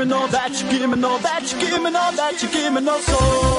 give me all that, you give me All that, you give me All that, you give me All soul.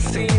Japan.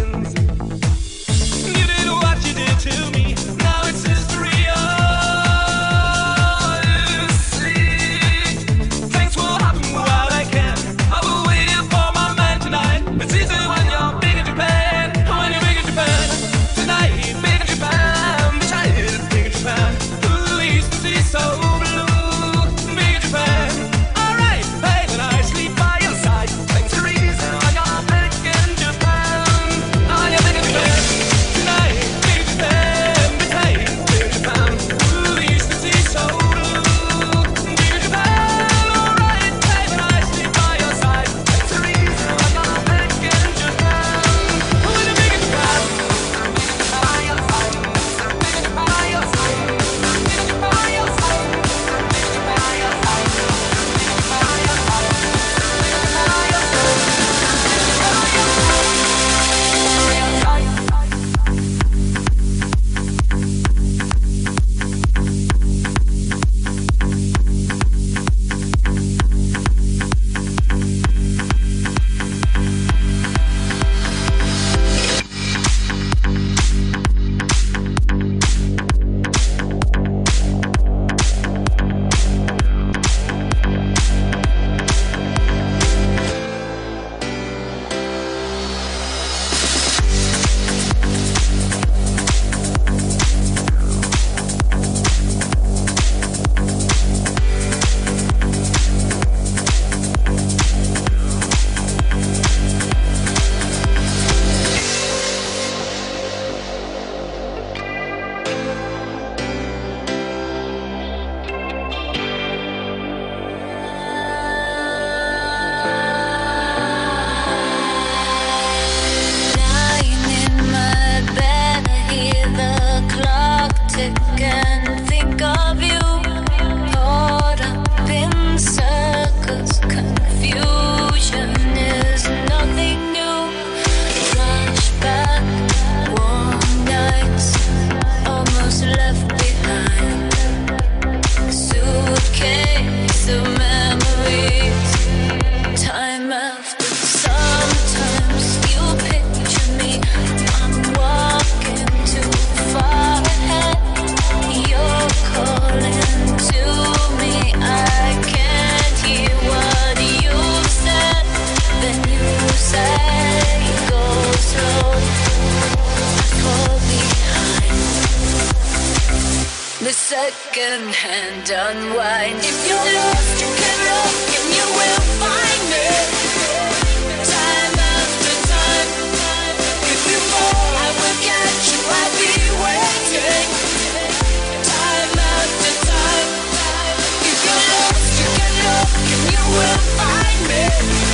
Will find me.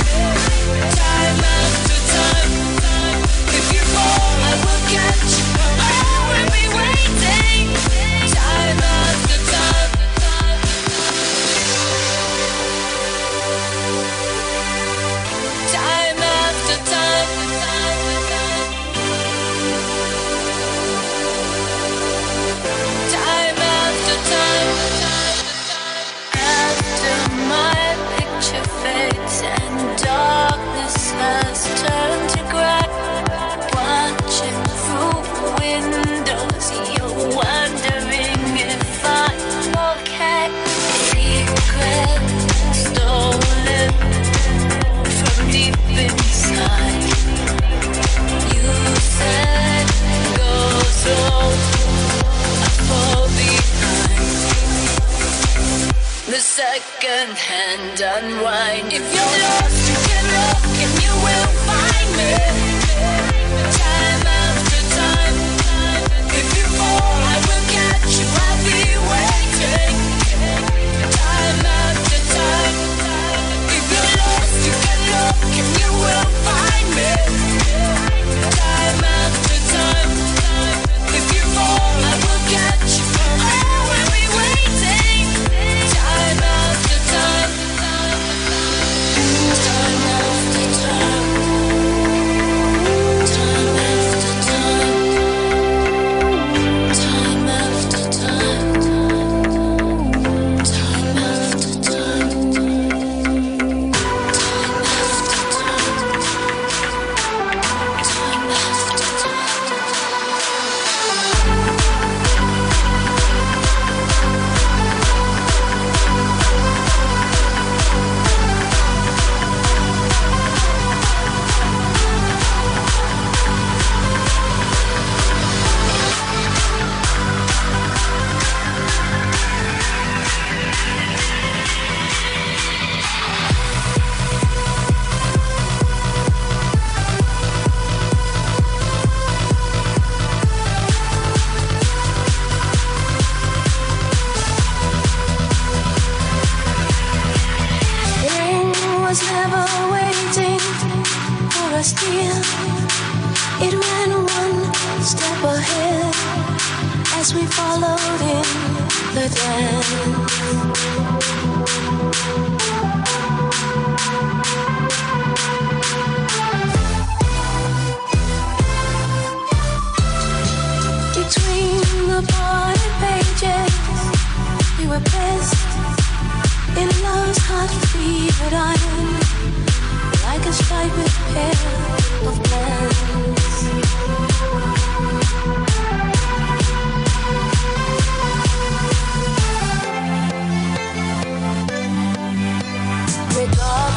Regardless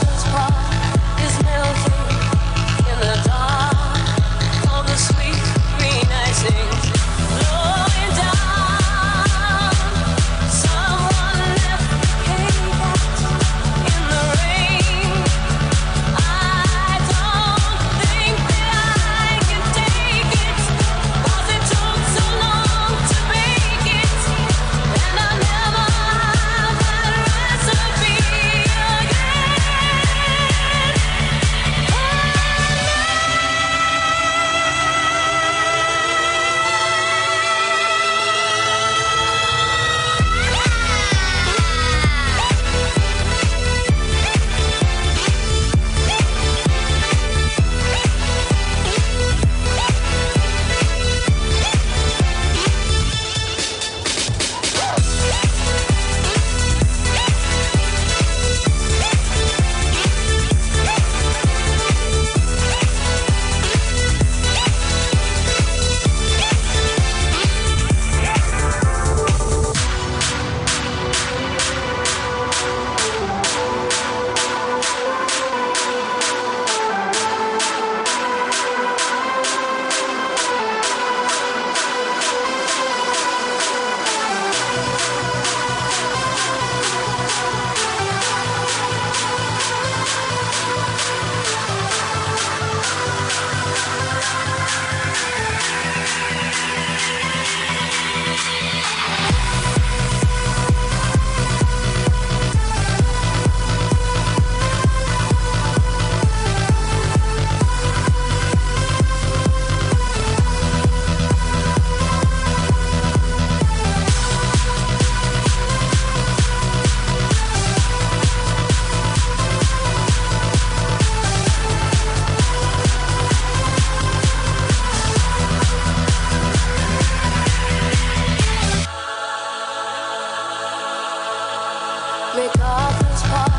regardless.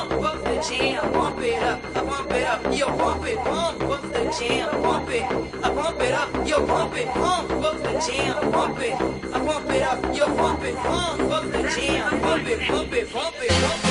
Pump up the jam, pump it up, I pump it up, yo, pump it, pump up the jam, pump it, I pump it up, yo, pump it, pump up the jam, pump it, I pump it up, yo, pump it, pump up the jam, pump it, pump it, pump it, pump it,